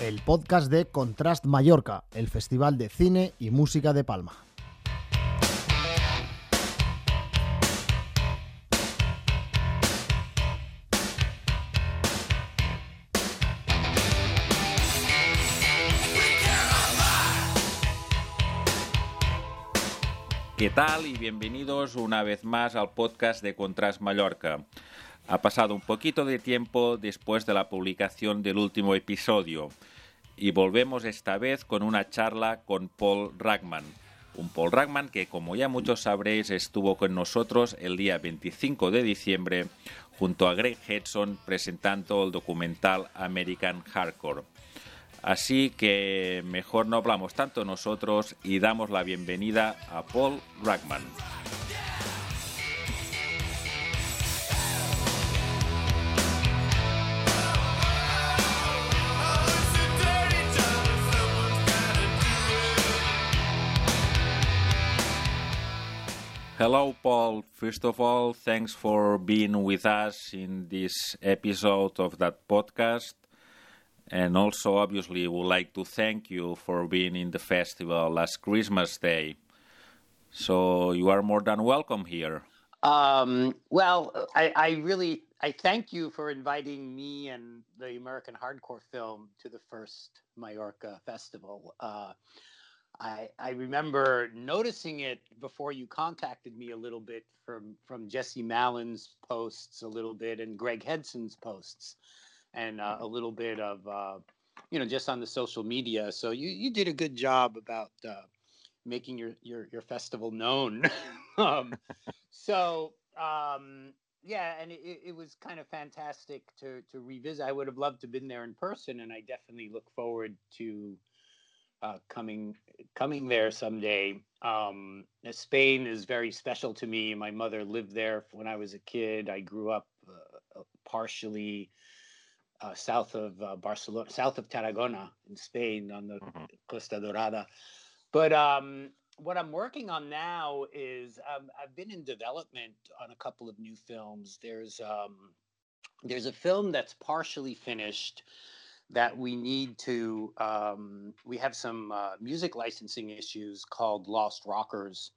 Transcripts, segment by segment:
el podcast de Contrast Mallorca, el festival de cine y música de Palma. ¿Qué tal? Y bienvenidos una vez más al podcast de Contrast Mallorca. Ha pasado un poquito de tiempo después de la publicación del último episodio y volvemos esta vez con una charla con Paul Ragman. Un Paul Ragman que, como ya muchos sabréis, estuvo con nosotros el día 25 de diciembre junto a Greg Hedson presentando el documental American Hardcore. Así que mejor no hablamos tanto nosotros y damos la bienvenida a Paul Ragman. Hello, Paul. First of all, thanks for being with us in this episode of that podcast. And also, obviously, would like to thank you for being in the festival last Christmas Day. So you are more than welcome here. Um, well, I, I really I thank you for inviting me and the American Hardcore film to the first Mallorca festival. Uh, I I remember noticing it before you contacted me a little bit from from Jesse Malin's posts a little bit and Greg Hetson's posts and uh, a little bit of uh, you know just on the social media. So you you did a good job about uh, making your your your festival known. um, so um, yeah, and it, it was kind of fantastic to to revisit. I would have loved to have been there in person, and I definitely look forward to. Uh, coming coming there someday. Um, Spain is very special to me. My mother lived there when I was a kid. I grew up uh, partially uh, south of uh, Barcelona, south of Tarragona in Spain on the mm-hmm. Costa Dorada. But um, what I'm working on now is um, I've been in development on a couple of new films. There's um, there's a film that's partially finished that we need to um, we have some uh, music licensing issues called Lost Rockers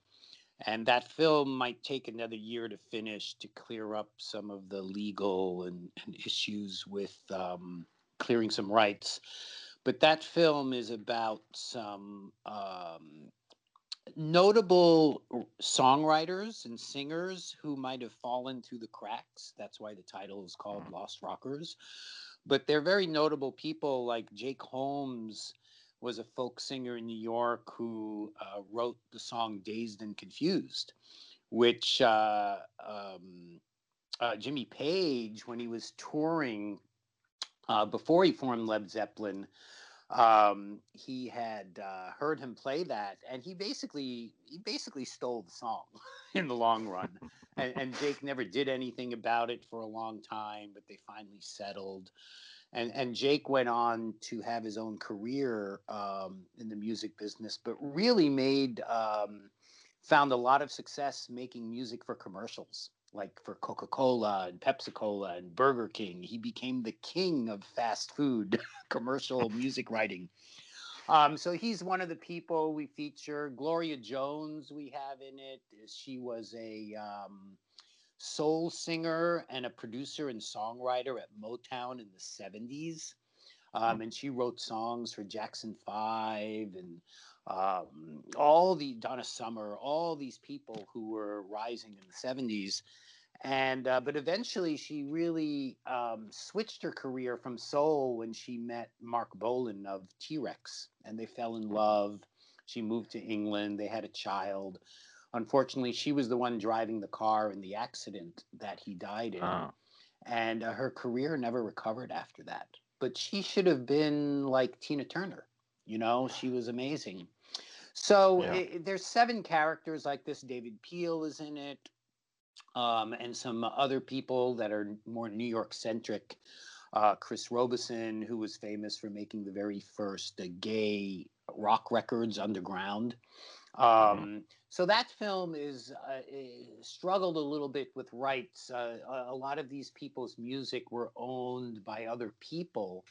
and that film might take another year to finish to clear up some of the legal and, and issues with um, clearing some rights. But that film is about some um, notable songwriters and singers who might have fallen through the cracks. That's why the title is called mm. Lost Rockers. But they're very notable people like Jake Holmes was a folk singer in New York who uh, wrote the song Dazed and Confused, which uh, um, uh, Jimmy Page, when he was touring uh, before he formed Led Zeppelin, um, he had uh, heard him play that, and he basically he basically stole the song in the long run. and, and Jake never did anything about it for a long time, but they finally settled and and Jake went on to have his own career um, in the music business, but really made um, found a lot of success making music for commercials, like for Coca Cola and Pepsi Cola and Burger King. He became the king of fast food commercial music writing. Um, so he's one of the people we feature. Gloria Jones, we have in it. She was a um, soul singer and a producer and songwriter at Motown in the 70s. Um, and she wrote songs for Jackson Five and um, all the Donna Summer, all these people who were rising in the 70s. And uh, but eventually she really um, switched her career from soul when she met Marc Bolan of T Rex, and they fell in love. She moved to England. They had a child unfortunately, she was the one driving the car in the accident that he died in. Oh. And uh, her career never recovered after that. But she should have been like Tina Turner. You know, she was amazing. So yeah. it, there's seven characters like this. David Peel is in it, um, and some other people that are more New York centric. Uh, Chris Robison, who was famous for making the very first uh, gay rock records underground. Mm-hmm. Um, so that film is uh, struggled a little bit with rights. Uh, a lot of these people's music were owned by other people,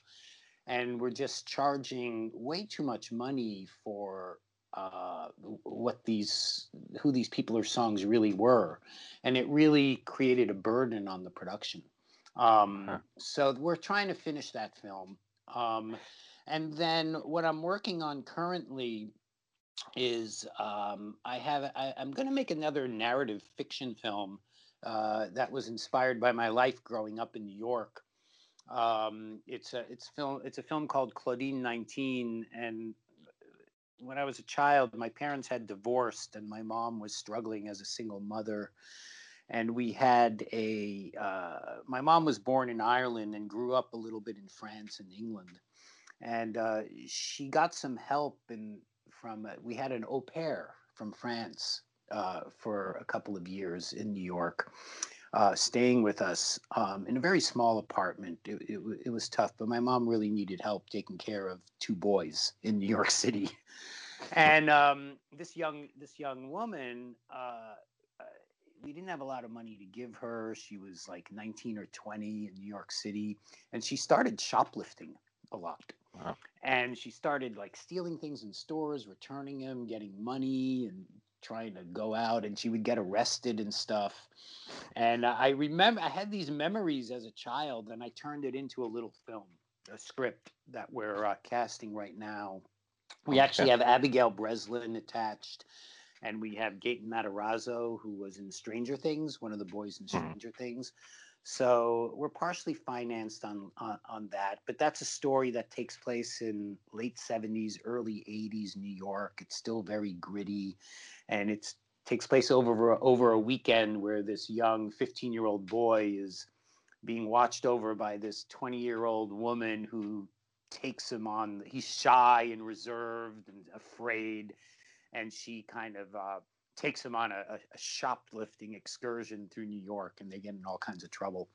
and we're just charging way too much money for uh, what these who these people or songs really were, and it really created a burden on the production. Um, huh. So we're trying to finish that film, um, and then what I'm working on currently is um, I have I, am going to make another narrative fiction film uh, that was inspired by my life growing up in New York. Um, it's a it's film it's a film called Claudine 19, and when I was a child, my parents had divorced, and my mom was struggling as a single mother. And we had a, uh, my mom was born in Ireland and grew up a little bit in France and England. And uh, she got some help in, from, uh, we had an au pair from France uh, for a couple of years in New York. Uh, staying with us um, in a very small apartment. It, it, it, was tough, but my mom really needed help taking care of two boys in New York City. And um, this young this young woman, uh, uh, we didn't have a lot of money to give her. She was like 19 or 20 in New York City, and she started shoplifting a lot. Wow. And she started like stealing things in stores, returning them, getting money, and trying to go out and she would get arrested and stuff. And I remember I had these memories as a child and I turned it into a little film, a script that we're uh, casting right now. We actually have Abigail Breslin attached and we have Gaten Matarazzo, who was in Stranger Things, one of the boys in mm-hmm. Stranger mm. Things. So we're partially financed on, on, on that, but that's a story that takes place in late '70s, early '80s New York. It's still very gritty, and it takes place over over a weekend where this young 15 year old boy is being watched over by this 20 year old woman who takes him on. He's shy and reserved and afraid, and she kind of uh, takes him on a, a, shoplifting excursion through New York, and they get in all kinds of trouble.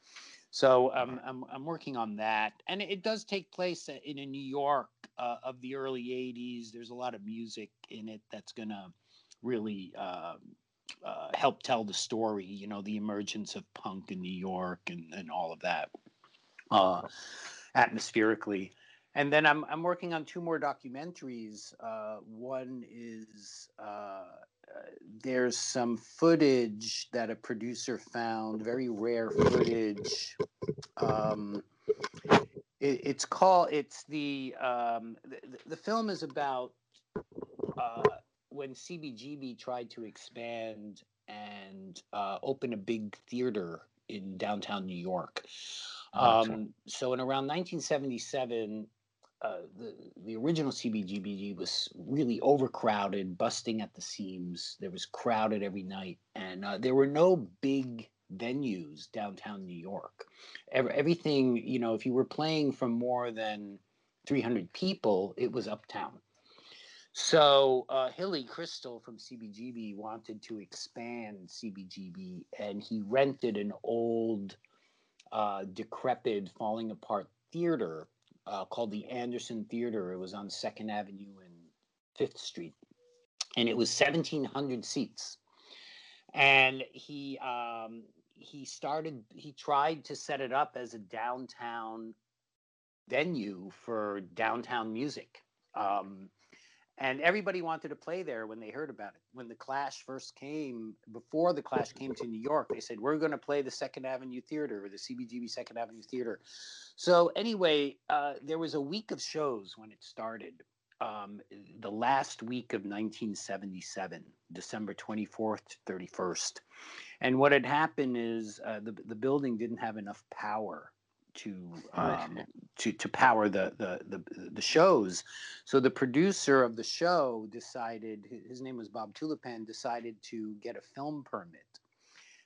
So um, I'm I'm working on that, and it does take place in a New York uh, of the early '80s. There's a lot of music in it that's gonna really uh, uh, help tell the story. You know, the emergence of punk in New York and and all of that uh, atmospherically. And then I'm I'm working on two more documentaries. Uh, one is uh, there's some footage that a producer found, very rare footage. Um, it, it's called. It's the, um, the the film is about uh, when CBGB tried to expand and uh, open a big theater in downtown New York. Um, so in around 1977, uh, the the original CBGB was really overcrowded, busting at the seams. There was crowded every night, and uh, there were no big venues downtown New York. Every, everything, you know, if you were playing from more than 300 people, it was uptown. So uh, Hilly Kristal from CBGB wanted to expand CBGB, and he rented an old, uh, decrepit, falling apart theater uh, called the Anderson Theater. It was on Second Avenue and Fifth Street, and it was 1,700 seats. And he um, he started. He tried to set it up as a downtown venue for downtown music. Um, and everybody wanted to play there when they heard about it. When the Clash first came, before the Clash came to New York, they said we're going to play the Second Avenue Theater or the CBGB Second Avenue Theater. So anyway, uh, there was a week of shows when it started. Um, the last week of 1977, December 24th to 31st. And what had happened is uh, the, the building didn't have enough power to um, to to power the, the the the shows. So the producer of the show decided his name was Bob Tulipan decided to get a film permit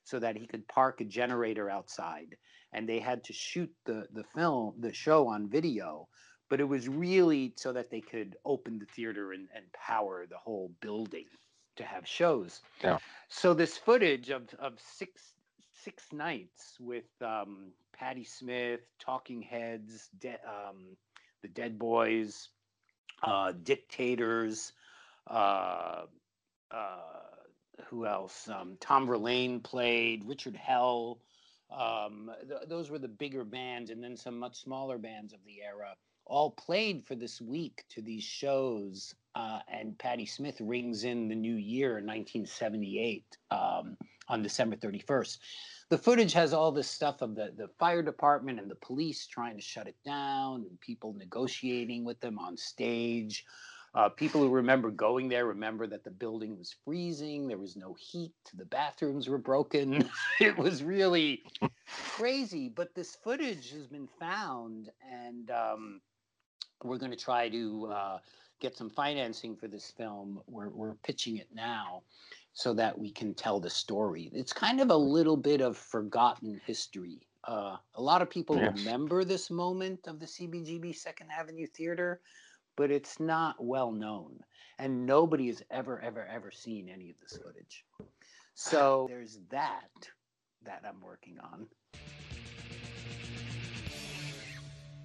so that he could park a generator outside and they had to shoot the the film the show on video but it was really so that they could open the theater and, and power the whole building to have shows yeah. so this footage of of six six nights with um, Patti Smith, Talking Heads, De- um, the Dead Boys, uh, Dictators. Uh, uh, who else? Um, Tom Verlaine played. Richard Hell. Um, th- those were the bigger bands, and then some much smaller bands of the era. All played for this week to these shows. Uh, and Patti Smith rings in the new year, 1978, um, on December 31st. The footage has all this stuff of the, the fire department and the police trying to shut it down, and people negotiating with them on stage. Uh, people who remember going there remember that the building was freezing. There was no heat. The bathrooms were broken. it was really crazy. But this footage has been found, and um, we're going to try to uh, get some financing for this film. We're, we're pitching it now so that we can tell the story. It's kind of a little bit of forgotten history. Uh, a lot of people remember this moment of the CBGB Second Avenue Theater but it's not well known. And nobody has ever, ever, ever seen any of this footage. So there's that that I'm working on.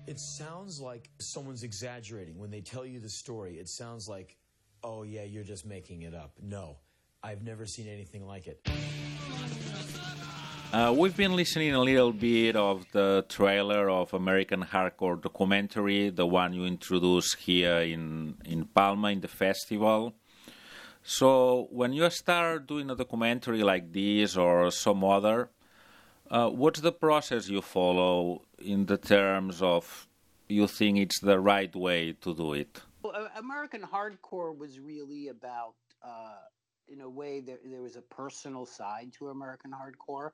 It sounds like someone's exaggerating when they tell you the story. It sounds like, oh, yeah, you're just making it up. No, I've never seen anything like it. Uh, we've been listening a little bit of the trailer of American Hardcore documentary, the one you introduced here in, in Palma in the festival. So, when you start doing a documentary like this or some other, uh, what's the process you follow in the terms of you think it's the right way to do it? Well, American Hardcore was really about uh, in a way there, there was a personal side to American Hardcore.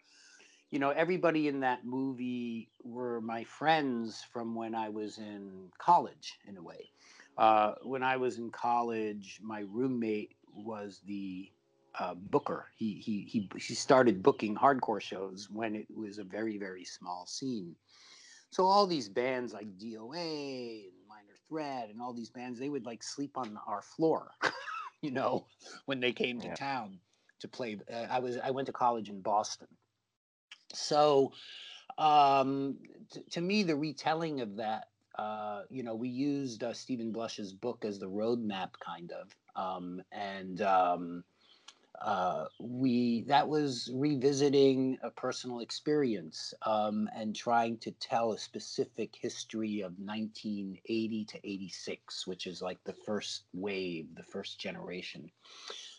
You know, everybody in that movie were my friends from when I was in college, in a way. Uh, when I was in college, my roommate was the uh, booker. He, he he he started booking hardcore shows when it was a very very small scene. So all these bands like DOA and Minor Threat and all these bands, they would like sleep on our floor. you know, when they came to yeah. town to play. Uh, I was I went to college in Boston, so um, t- to me, the retelling of that, uh, you know, we used uh, Steven Blush's book as the roadmap, kind of, um, and um, uh, we that was revisiting a personal experience um, and trying to tell a specific history of 1980 to 86 which is like the first wave the first generation.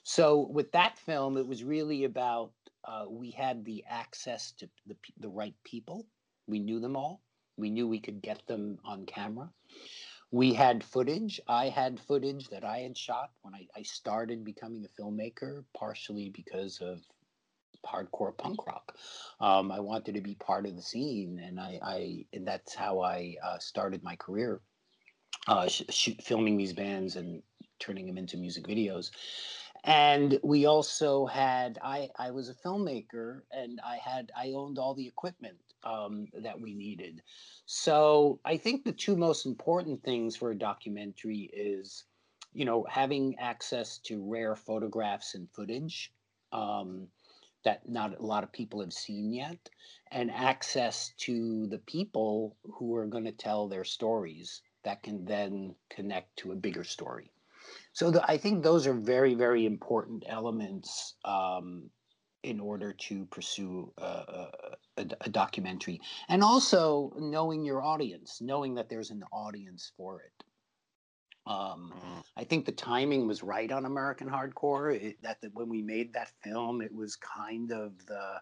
So with that film it was really about uh, we had the access to the, the right people. We knew them all. We knew we could get them on camera we had footage. I had footage that I had shot when I, I started becoming a filmmaker, partially because of hardcore punk rock. Um, I wanted to be part of the scene, and I, I and that's how I uh, started my career, uh, sh- filming these bands and turning them into music videos. And we also had I I was a filmmaker, and I had I owned all the equipment um, that we needed. So I think the two most important things for a documentary is, you know, having access to rare photographs and footage um, that not a lot of people have seen yet, and access to the people who are going to tell their stories that can then connect to a bigger story. So the, I think those are very, very important elements um, in order to pursue a, a, a, documentary and also knowing your audience knowing that there's an audience for it. Um, mm-hmm. i think the timing was right on american hardcore. It, that when we made that film it was kind of the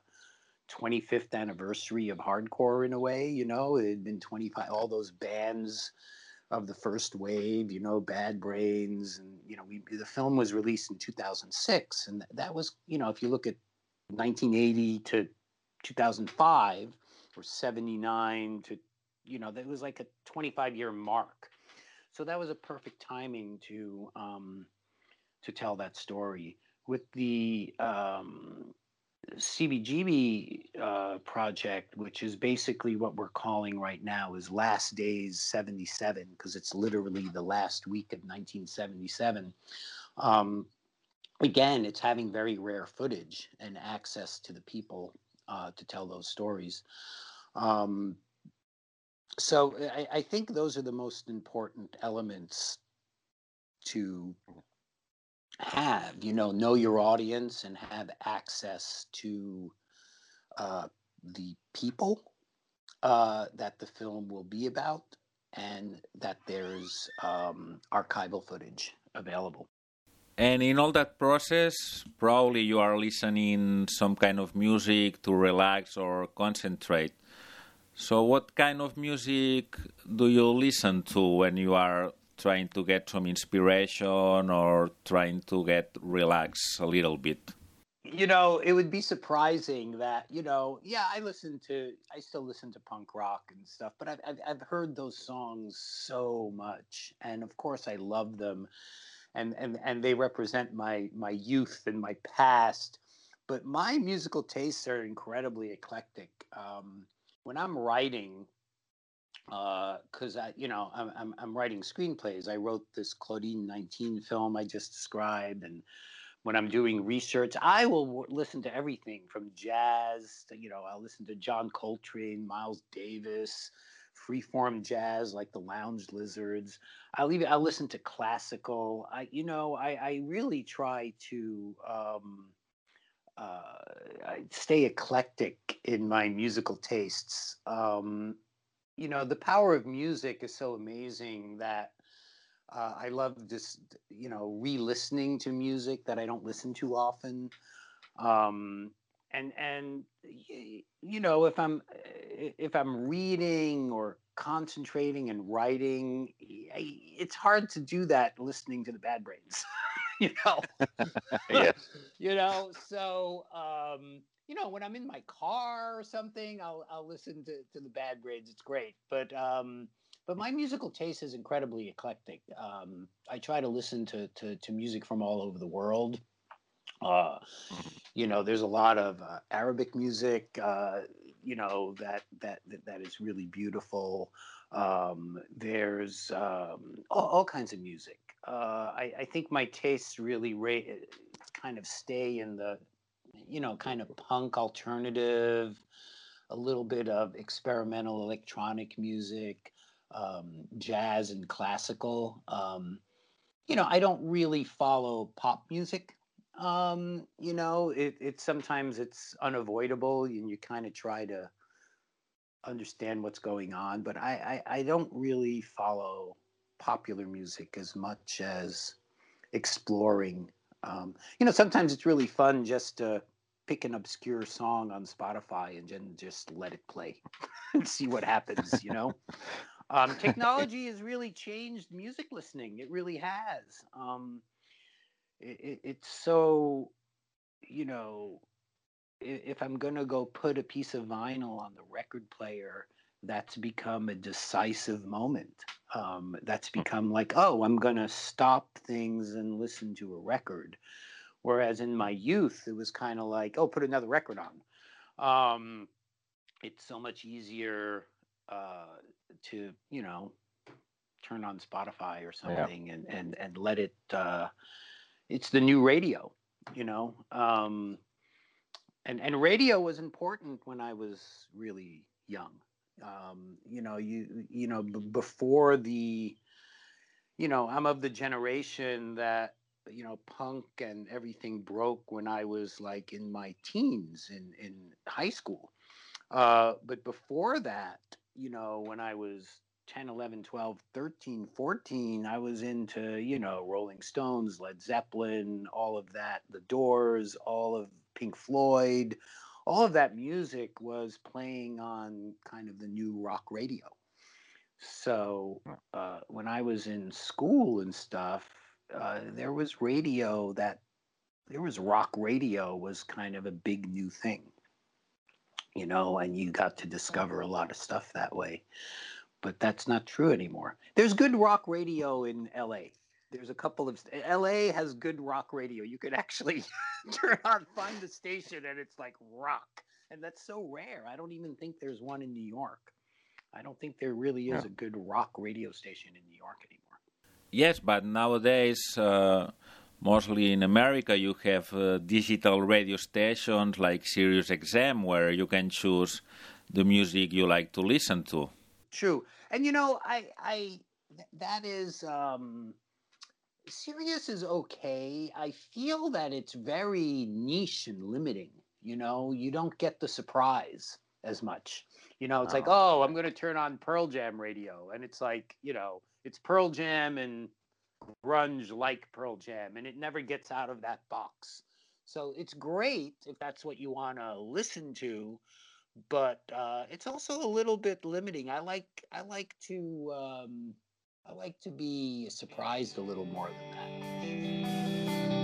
25th anniversary of hardcore in a way you know? It had been 25 all those bands of the first wave, you know, Bad Brains, and you know, we the film was released in 2006, and that was, you know, if you look at 1980 to 2005 or 79 to you know that was like a 25 year mark so that was a perfect timing to um, to tell that story with the um, CBGB uh, project, which is basically what we're calling right now is Last Days 77, because it's literally the last week of 1977. Um, again, it's having very rare footage and access to the people uh, to tell those stories. Um, so I, I, think those are the most important elements to have. You know, know your audience and have access to uh, the people uh, that the film will be about, and that there's um, archival footage available. And in all that process, probably you are listening some kind of music to relax or concentrate. So, what kind of music do you listen to when you are trying to get some inspiration or trying to get relax a little bit? You know, it would be surprising that you know, yeah, I listen to, I still listen to punk rock and stuff, but I've I've, I've heard those songs so much, and of course, I love them, and and and they represent my my youth and my past. But my musical tastes are incredibly eclectic. Um, when I'm writing, because uh, I, you know, I'm, I'm, I'm writing screenplays. I wrote this Claudine 19 film I just described, and when I'm doing research, I will w- listen to everything from jazz to, you know, I'll listen to John Coltrane, Miles Davis, freeform jazz like the Lounge Lizards. I'll even I'll listen to classical. I, you know, I, I really try to. Um, uh, stay eclectic in my musical tastes. Um, you know, the power of music is so amazing that uh, I love just, you know, re-listening to music that I don't listen to often. Um, and and you know, if I'm if I'm reading or concentrating and writing, it's hard to do that listening to the Bad Brains. you know. yes. you know, so um, you know, when I'm in my car or something, I'll I'll listen to, to the Bad Brains. It's great. But um but my musical taste is incredibly eclectic. Um, I try to listen to, to, to music from all over the world. Uh, you know, there's a lot of uh, Arabic music, uh, you know, that, that, that, is really beautiful. Um, there's um, all, all, kinds of music uh, I, I, think my tastes really ra- kind of stay in the, you know, kind of punk alternative, a little bit of experimental electronic music, um, jazz and classical. Um, you know, I don't really follow pop music. Um, you know, it, it sometimes it's unavoidable, and you kind of try to understand what's going on. But I, I, I don't really follow popular music as much as exploring. Um, you know, sometimes it's really fun just to pick an obscure song on Spotify and then just let it play and see what happens. You know, um, technology has really changed music listening. It really has. Um, it, it, it's so, you know, if I'm going to go put a piece of vinyl on the record player, that's become a decisive moment. Um, that's hmm. become like, oh, I'm going to stop things and listen to a record. Whereas in my youth, it was kind of like, oh, put another record on. Um, it's so much easier uh, to, you know, turn on Spotify or something yeah. and, and, and let it, uh, it's the new radio, you know. Um, and, and radio was important when I was really young um, you know you you know b- before the you know i'm of the generation that you know punk and everything broke when i was like in my teens in in high school uh, but before that you know when i was 10 11 12 13 14 i was into you know rolling stones led zeppelin all of that the doors all of pink floyd all of that music was playing on kind of the new rock radio. So uh, when I was in school and stuff, uh, there was radio that there was rock radio was kind of a big new thing, you know, and you got to discover a lot of stuff that way. But that's not true anymore. There's good rock radio in LA there's a couple of LA has good rock radio. You could actually turn on, find the station, and it's like rock, and that's so rare. I don't even think there's one in New York. I don't think there really is yeah. a good rock radio station in New York anymore. Yes, but nowadays, uh, mostly in America, you have uh, digital radio stations like Sirius XM where you can choose the music you like to listen to. True, and you know, I, I, that is. Um, Sirius is okay. I feel that it's very niche and limiting. You know, you don't get the surprise. as much. You know, it's like, Oh. oh, I'm going to turn on Pearl Jam radio. And it's like, you know, it's Pearl Jam and grunge like Pearl Jam. And it never gets out of that box. So it's great if that's what you want to listen to. But uh, it's also a little bit limiting. I like I like to um, I like to be surprised a little more than that.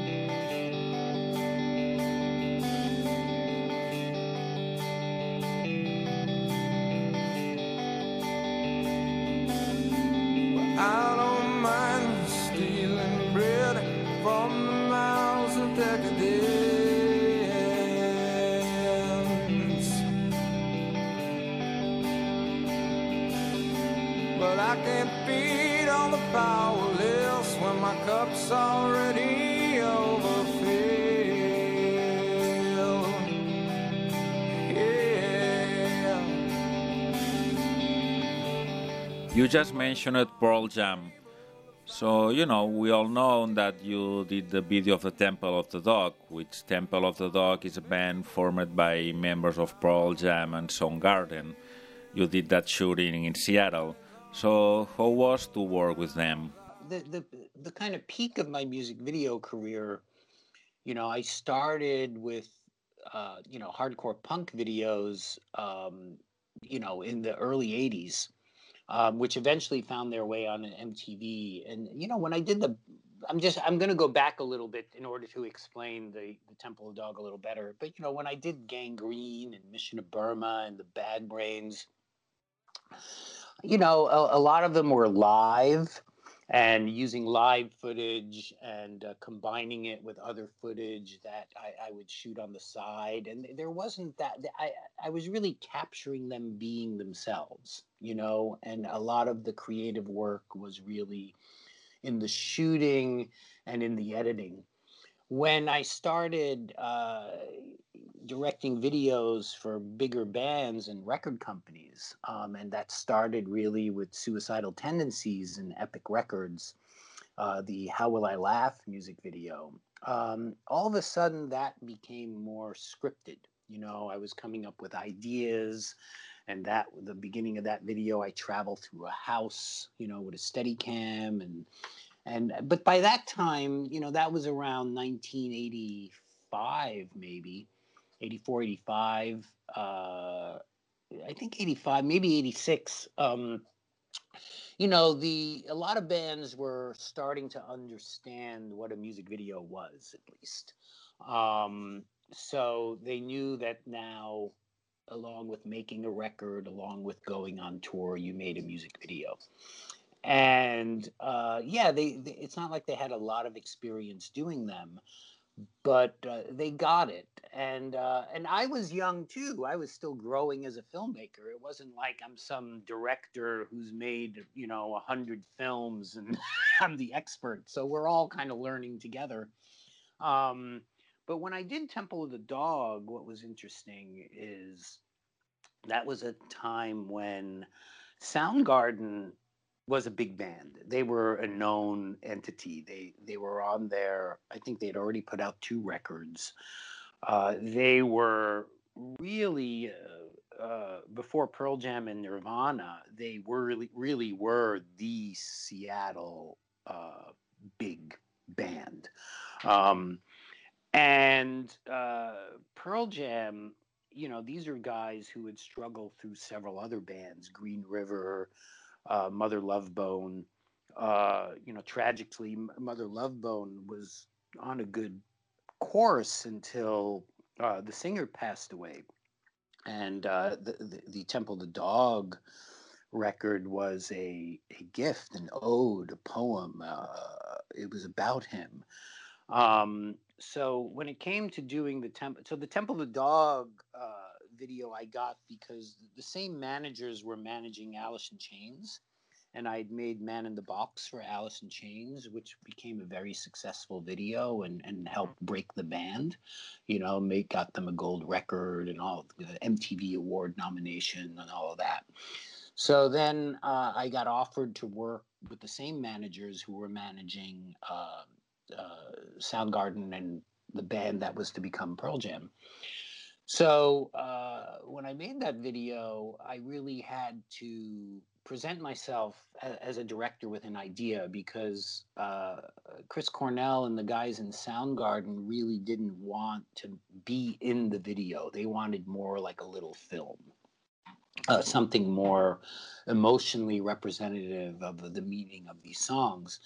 You just mentioned Pearl Jam. So, you know, we all know that you did the video of the Temple of the Dog, which Temple of the Dog is a band formed by members of Pearl Jam and Soundgarden. You did that shooting in Seattle. So, how was to work with them? the the the kind of peak of my music video career, you know, I started with uh, you know hardcore punk videos, um, you know, in the early '80s, um, which eventually found their way on an MTV. And you know, when I did the, I'm just I'm going to go back a little bit in order to explain the the Temple of Dog a little better. But you know, when I did Gang Green and Mission of Burma and the Bad Brains, you know, a, a lot of them were live and using live footage and uh, combining it with other footage that I, I would shoot on the side and there wasn't that I, I was really capturing them being themselves you know and a lot of the creative work was really in the shooting and in the editing. When i started uh, directing videos for bigger bands and record companies. Um, and that started really with Suicidal Tendencies and Epic Records, uh, the How Will I Laugh music video. Um, all of a sudden, that became more scripted. You know, I was coming up with ideas. And that the beginning of that video, I traveled through a house, you know, with a steady cam and and but by that time, you know, that was around 1985, maybe 84, 85, uh, I think 85, maybe 86. Um, you know, the a lot of bands were starting to understand what a music video was, at least. Um, so they knew that now, along with making a record, along with going on tour, you made a music video. And uh, yeah, they, they it's not like they had a lot of experience doing them, but uh, they got it and uh, and I was young too. I was still growing as a filmmaker. It wasn't like I'm some director who's made you know a hundred films and I'm the expert. So we're all kind of learning together. Um, but when I did Temple of the Dog, what was interesting is that was a time when Soundgarden was a big band. They were a known entity. They they were on there. I think they'd already put out two records. Uh, they were really uh, uh, before Pearl Jam and Nirvana. They were really really were the Seattle uh, big band. Um, and uh, Pearl Jam, you know, these are guys who had struggled through several other bands, Green River, uh, Mother Love Bone. Uh, you know, tragically, Mother Love Bone was on a good course until uh, the singer passed away. And uh, the, the, the Temple the Dog record was a, a gift, an ode, a poem. Uh, it was about him. Um, so when it came to doing the temple, so the Temple of the Dog uh, video I got because the same managers were managing Alice in Chains, and I had made Man in the Box for Alice in Chains, which became a very successful video and and helped break the band, you know, make got them a gold record and all the MTV award nomination and all of that. So then uh, I got offered to work with the same managers who were managing uh, uh, Soundgarden and the band that was to become Pearl Jam. So uh, when I made that video, I really had to present myself as a director with an idea because uh, Chris Cornell and the guys in Soundgarden really didn't want to be in the video. They wanted more like a little film, uh, something more emotionally representative of the, meaning of these songs.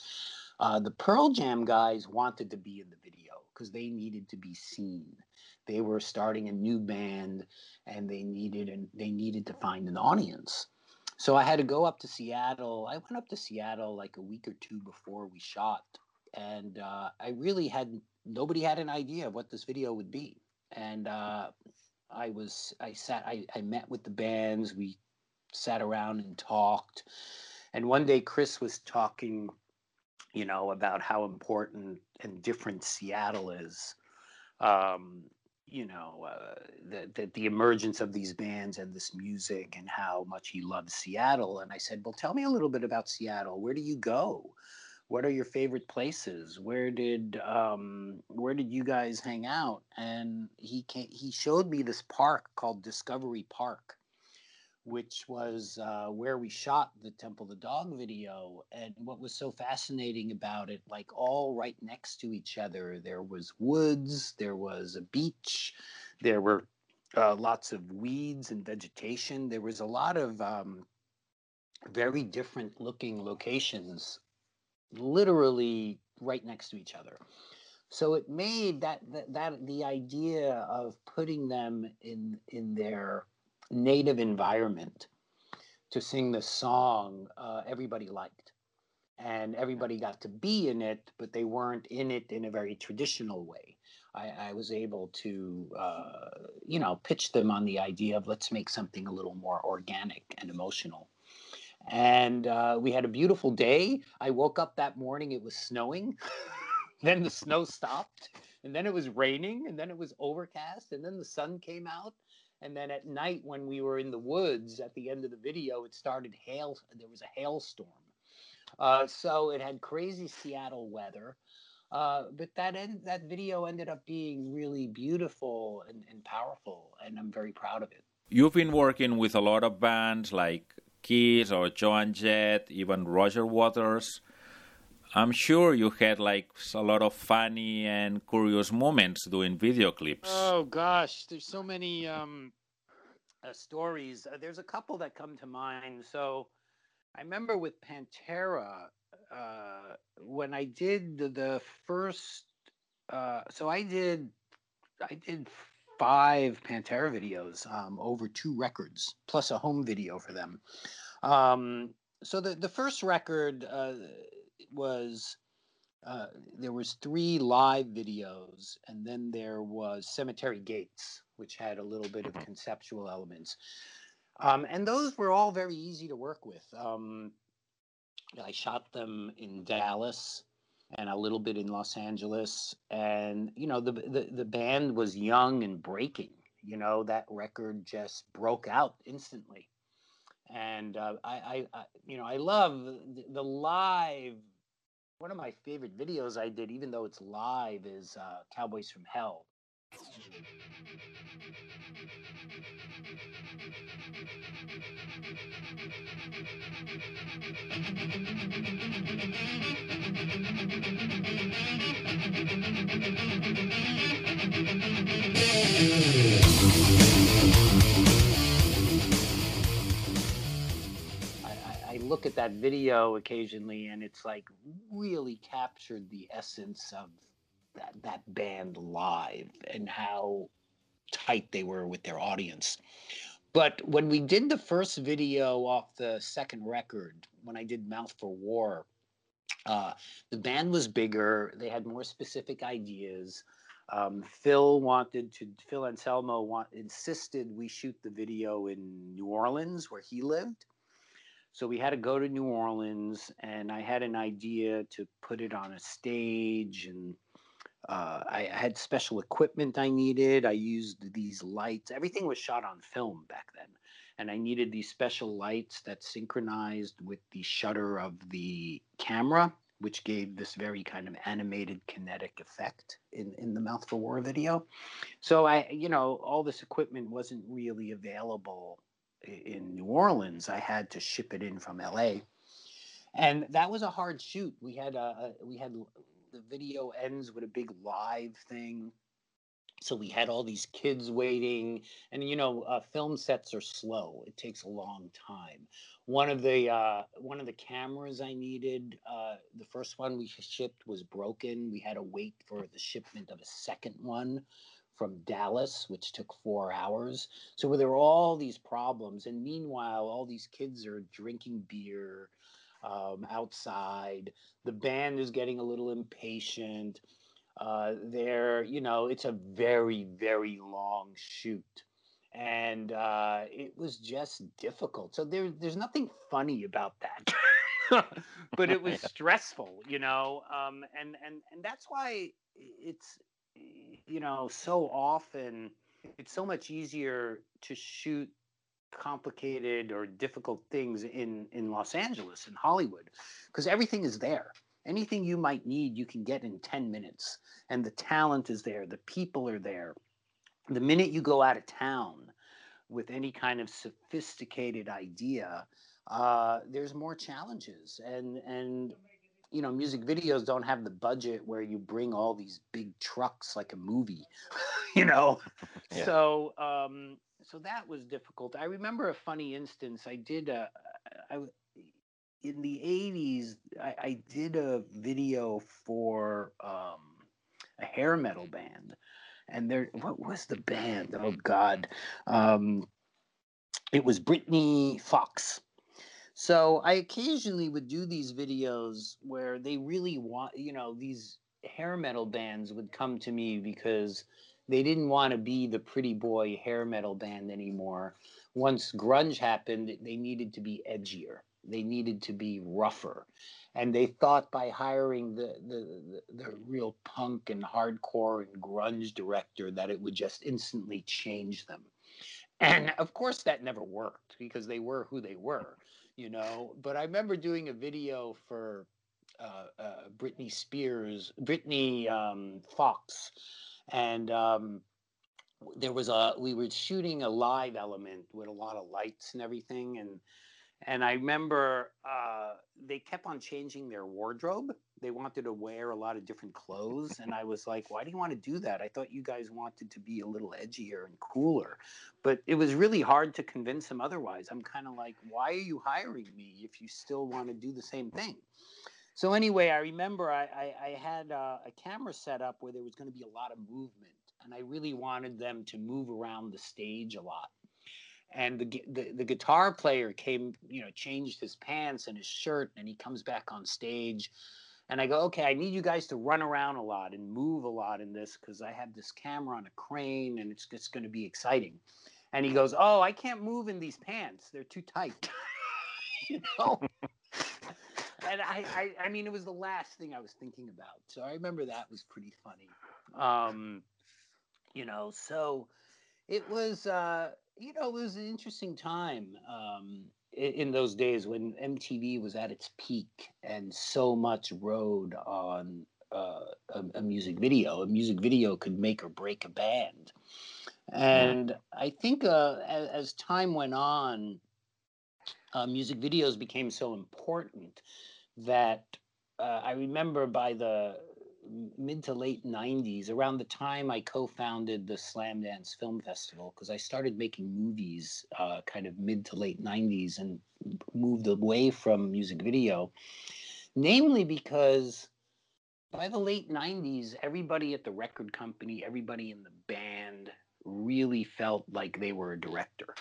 Uh, the Pearl Jam guys wanted to be in the because they needed to be seen. They were starting a new band and they needed and they needed to find an audience. So I had to go up to Seattle. I went up to Seattle like a week or two before we shot, and uh, I really had nobody had an idea of what this video would be. And uh, I was I sat I, I met with the bands. We sat around and talked. And one day Chris was talking, you know, about how important and different Seattle is. Um, you know, uh, that the, the emergence of these bands and this music and how much he loves Seattle. And I said, well, tell me a little bit about Seattle. Where do you go? What are your favorite places? Where did um, where did you guys hang out? And he came, he showed me this park called Discovery Park, which was uh, where we shot the Temple the Dog video. And what was so fascinating about it, like all right next to each other, there was woods, there was a beach, there were uh, lots of weeds and vegetation. There was a lot of um, very different looking locations, literally right next to each other. So it made that, that that the idea of putting them in in their native environment to sing the song uh, everybody liked. And everybody got to be in it but they weren't in it in a very traditional way. I, I was able to uh, you know pitch them on the idea of let's make something a little more organic and emotional. And uh, we had a beautiful day. I woke up that morning it was snowing. Then the snow stopped and then it was raining and then it was overcast and then the sun came out and then at night, when we were in the woods at the end of the video, it started hail. There was a hailstorm. Uh, so it had crazy Seattle weather. Uh, but that end, that video ended up being really beautiful and, and powerful, and I'm very proud of it. You've been working with a lot of bands like Kiss or Joan Jett, even Roger Waters. I'm sure you had like a lot of funny and curious moments doing video clips. Oh gosh, there's so many um, uh, stories. Uh, there's a couple that come to mind. So I remember with Pantera uh, when I did the, the first. Uh, so I did, I did five Pantera videos um, over two records plus a home video for them. Um, so the the first record uh, was uh, there was three live videos, and then there was Cemetery Gates, which had a little bit of conceptual elements, um, and those were all very easy to work with. Um, I shot them in Dallas and a little bit in Los Angeles, and you know the the, the band was young and breaking. You know that record just broke out instantly and uh, I, I, I, you know, I love the, the, live. One of my favorite videos I did, even though it's live, is uh, "Cowboys from Hell." Look at that video occasionally and it's like really captured the essence of that, that band live and how tight they were with their audience. But when we did the first video off the second record, when I did Mouth for War, uh, the band was bigger. They had more specific ideas. Um, Phil wanted to. Phil Anselmo want, insisted we shoot the video in New Orleans, where he lived. So we had to go to New Orleans, and I had an idea to put it on a stage, and uh, I had special equipment I needed. I used these lights. Everything was shot on film back then, and I needed these special lights that synchronized with the shutter of the camera which gave this very kind of animated kinetic effect in, in the Mouth for War video. So I, you know, all this equipment wasn't really available in New Orleans. I had to ship it in from LA. And that was a hard shoot. We had a, we had the video ends with a big live thing so we had all these kids waiting and you know uh, film sets are slow it takes a long time one of the uh, one of the cameras i needed uh, the first one we shipped was broken we had to wait for the shipment of a second one from dallas which took four hours so there were all these problems and meanwhile all these kids are drinking beer um, outside the band is getting a little impatient uh, there, you know, it's a very, very long shoot. And uh, it was just difficult. So there, there's nothing funny about that. but it was stressful, you know, um, and and and that's why it's, you know, so often it's so much easier to shoot complicated or difficult things in in Los Angeles in Hollywood because everything is there. Anything you might need you can get in 10 minutes and the talent is there the people are there. The minute you go out of town with any kind of sophisticated idea uh, there's more challenges and and you know music videos don't have the budget where you bring all these big trucks like a movie you know? Yeah. so um so that was difficult. I remember a funny instance. I did a I, in the 80s I, I did a video for um, a hair metal band. And there what was the band? Oh god. Um, it was Britny Fox so i occasionally would do these videos where they really want you know these hair metal bands would come to me because they didn't want to be the pretty boy hair metal band anymore once grunge happened they needed to be edgier they needed to be rougher. And they thought by hiring the, the, the, the real punk and hardcore and grunge director that it would just instantly change them. And of course, that never worked because they were who they were, you know. But I remember doing a video for uh, uh, Britney Spears, Britny um, Fox, and um, there was a we were shooting a live element with a lot of lights and everything, and and I remember uh, they kept on changing their wardrobe. They wanted to wear a lot of different clothes. And I was like, why do you want to do that? I thought you guys wanted to be a little edgier and cooler. But it was really hard to convince them otherwise. I'm kind of like, why are you hiring me if you still want to do the same thing? So, anyway, I remember I, I, I had uh, a camera set up where there was going to be a lot of movement. And I really wanted them to move around the stage a lot and the, the, the guitar player came you know changed his pants and his shirt and he comes back on stage and i go okay i need you guys to run around a lot and move a lot in this because i have this camera on a crane and it's just going to be exciting. And he goes oh i can't move in these pants. They're too tight. You know? And I, I i mean it was the last thing i was thinking about so i remember that was pretty funny. Um you know so it was uh you know, it was an interesting time um, in, those days when MTV was at its peak and so much rode on uh, a, a, music video. A music video could make or break a band. And I think uh, as, as, time went on, uh, music videos became so important that uh, I remember by the mid to late 90s, around the time I co founded the Slamdance Film Festival, because I started making movies uh, kind of mid to late 90s and moved away from music video, namely because by the late 90s, everybody at the record company, everybody in the band really felt like they were a director.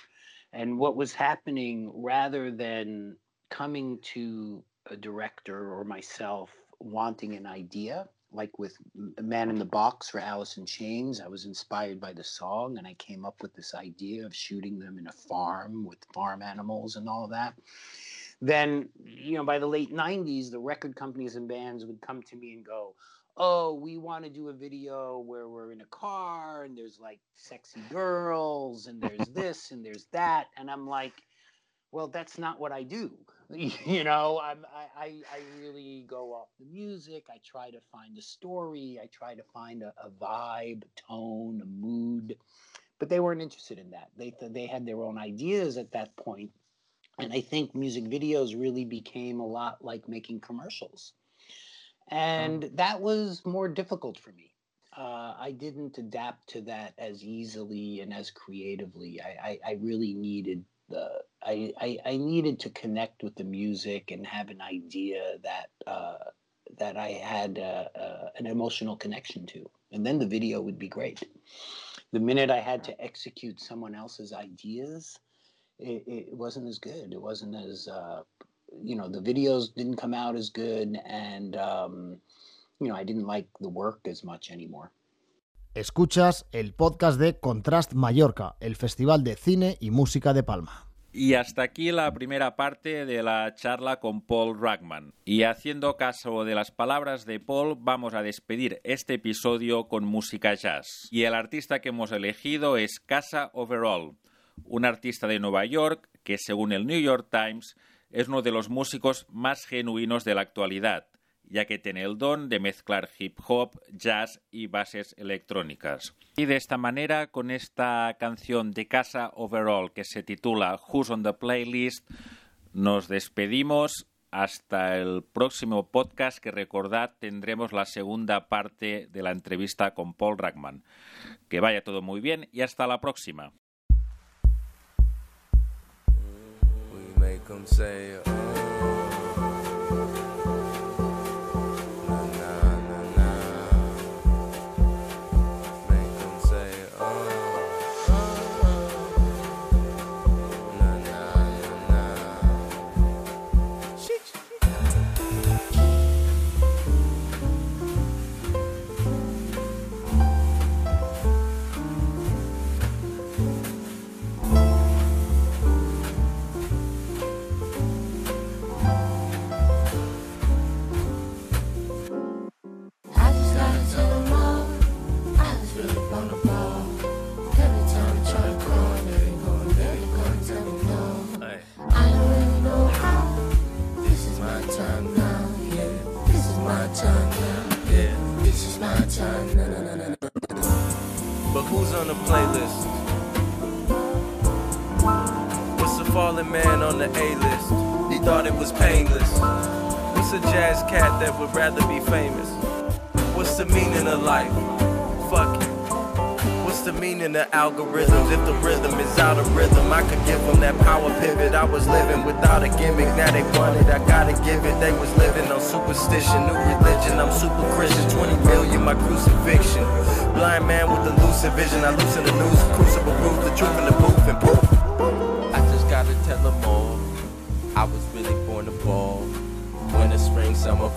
And what was happening, rather than coming to a director or myself wanting an idea, like with Man in the Box for Alice in Chains, I was inspired by the song and I came up with this idea of shooting them in a farm with farm animals and all of that. Then, you know, by the late 90s, the record companies and bands would come to me and go, Oh, we want to do a video where we're in a car and there's like sexy girls and there's this and there's that. And I'm like, Well, that's not what I do you know, I'm, I, I, I really go off the music. I try to find a story. I try to find a, a vibe, tone, a mood. But they weren't interested in that. They they had their own ideas at that point, and I think music videos really became a lot like making commercials, and that was more difficult for me. Uh, I didn't adapt to that as easily and as creatively. I, I, I really needed the I, I, needed to connect with the music and have an idea that uh, that I had uh, uh, an emotional connection to, and then the video would be great. The minute I had to execute someone else's ideas, it, it wasn't as good. It wasn't as uh, you know the videos didn't come out as good, and um, you know I didn't like the work as much anymore. Escuchas el podcast de Contrast Mallorca, el Festival de Cine y Música de Palma. Y hasta aquí la primera parte de la charla con Paul Ragman. Y haciendo caso de las palabras de Paul, vamos a despedir este episodio con música jazz. Y el artista que hemos elegido es Casa Overall, un artista de Nueva York que, según el New York Times, es uno de los músicos más genuinos de la actualidad ya que tiene el don de mezclar hip hop, jazz y bases electrónicas. Y de esta manera, con esta canción de casa overall que se titula Who's on the Playlist, nos despedimos hasta el próximo podcast que recordad tendremos la segunda parte de la entrevista con Paul Ragman. Que vaya todo muy bien y hasta la próxima. But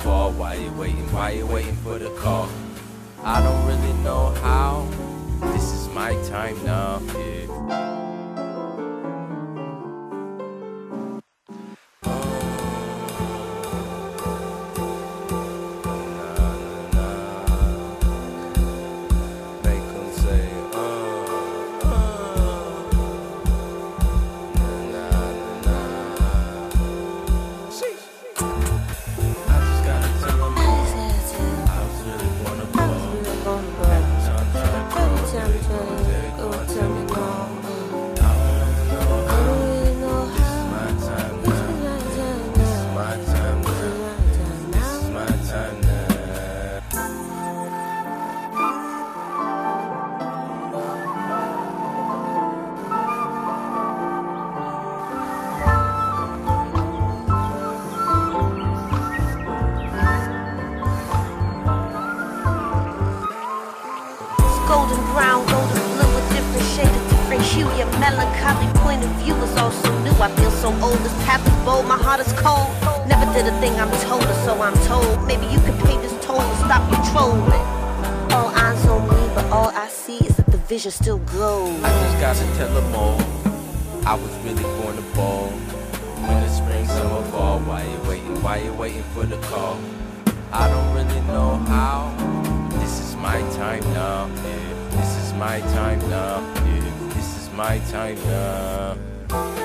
fall. Why you waiting? Why you waiting for the call? I don't really know how. This is my time now. Yeah. Vision still. I just gotta tell them all. I was really born to ball. Winter, spring, summer, fall. Why you waiting? Why you waiting for the call? I don't really know how. This is my time now. Yeah. This is my time now. Yeah. This is my time now.